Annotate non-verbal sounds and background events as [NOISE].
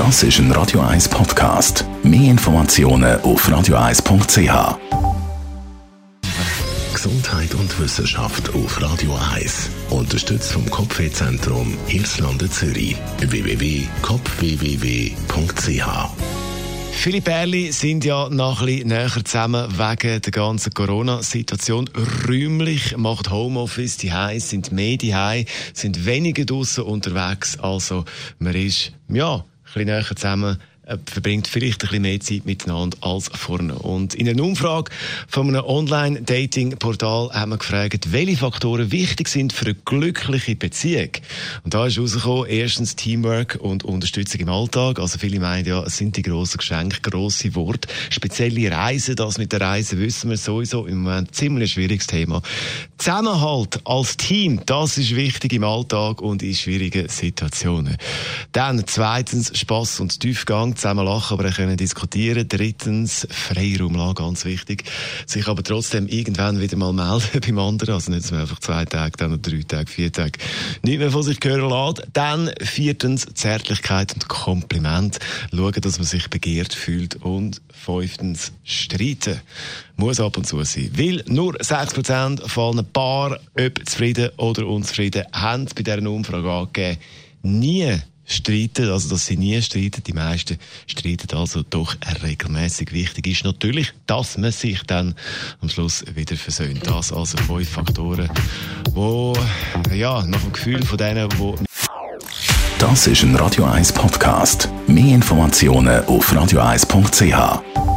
Das ist ein Radio 1 Podcast. Mehr Informationen auf radio1.ch. Gesundheit und Wissenschaft auf Radio 1. Unterstützt vom Kopfwehzentrum Irlande Zürich. www.kopfwww.ch Viele Pärchen sind ja noch ein bisschen näher zusammen wegen der ganzen Corona-Situation. Räumlich macht Homeoffice die Heiß, sind mehr die sind weniger draußen unterwegs. Also man ist ja bisschen näher zusammen verbringt vielleicht ein bisschen mehr Zeit miteinander als vorne. Und in einer Umfrage von einem Online-Dating-Portal haben wir gefragt, welche Faktoren wichtig sind für eine glückliche Beziehung. Und da ist herausgekommen, erstens Teamwork und Unterstützung im Alltag. Also viele meinen ja, es sind die grossen Geschenke, grosse Worte. Spezielle Reisen, das mit der Reise wissen wir sowieso im Moment ein ziemlich schwieriges Thema. Zusammenhalt als Team, das ist wichtig im Alltag und in schwierigen Situationen. Dann zweitens Spass und Tiefgang zusammen lachen, aber können diskutieren. Drittens, Freiraum lassen, ganz wichtig. Sich aber trotzdem irgendwann wieder mal melden [LAUGHS] beim anderen. Also nicht, dass man einfach zwei Tage, dann noch drei Tage, vier Tage nicht mehr von sich hören lässt. Dann viertens, Zärtlichkeit und Kompliment. Schauen, dass man sich begehrt fühlt. Und fünftens, streiten. Muss ab und zu sein. Weil nur 6% von einem Paar, ob zufrieden oder unzufrieden, haben bei dieser Umfrage angegeben, nie streiten, also dass sie nie streiten. Die meisten streiten also doch regelmäßig. Wichtig ist natürlich, dass man sich dann am Schluss wieder versöhnt. Das also fünf Faktoren, wo ja nach dem Gefühl von denen, wo das ist ein Radio 1 Podcast. Mehr Informationen auf radio1.ch.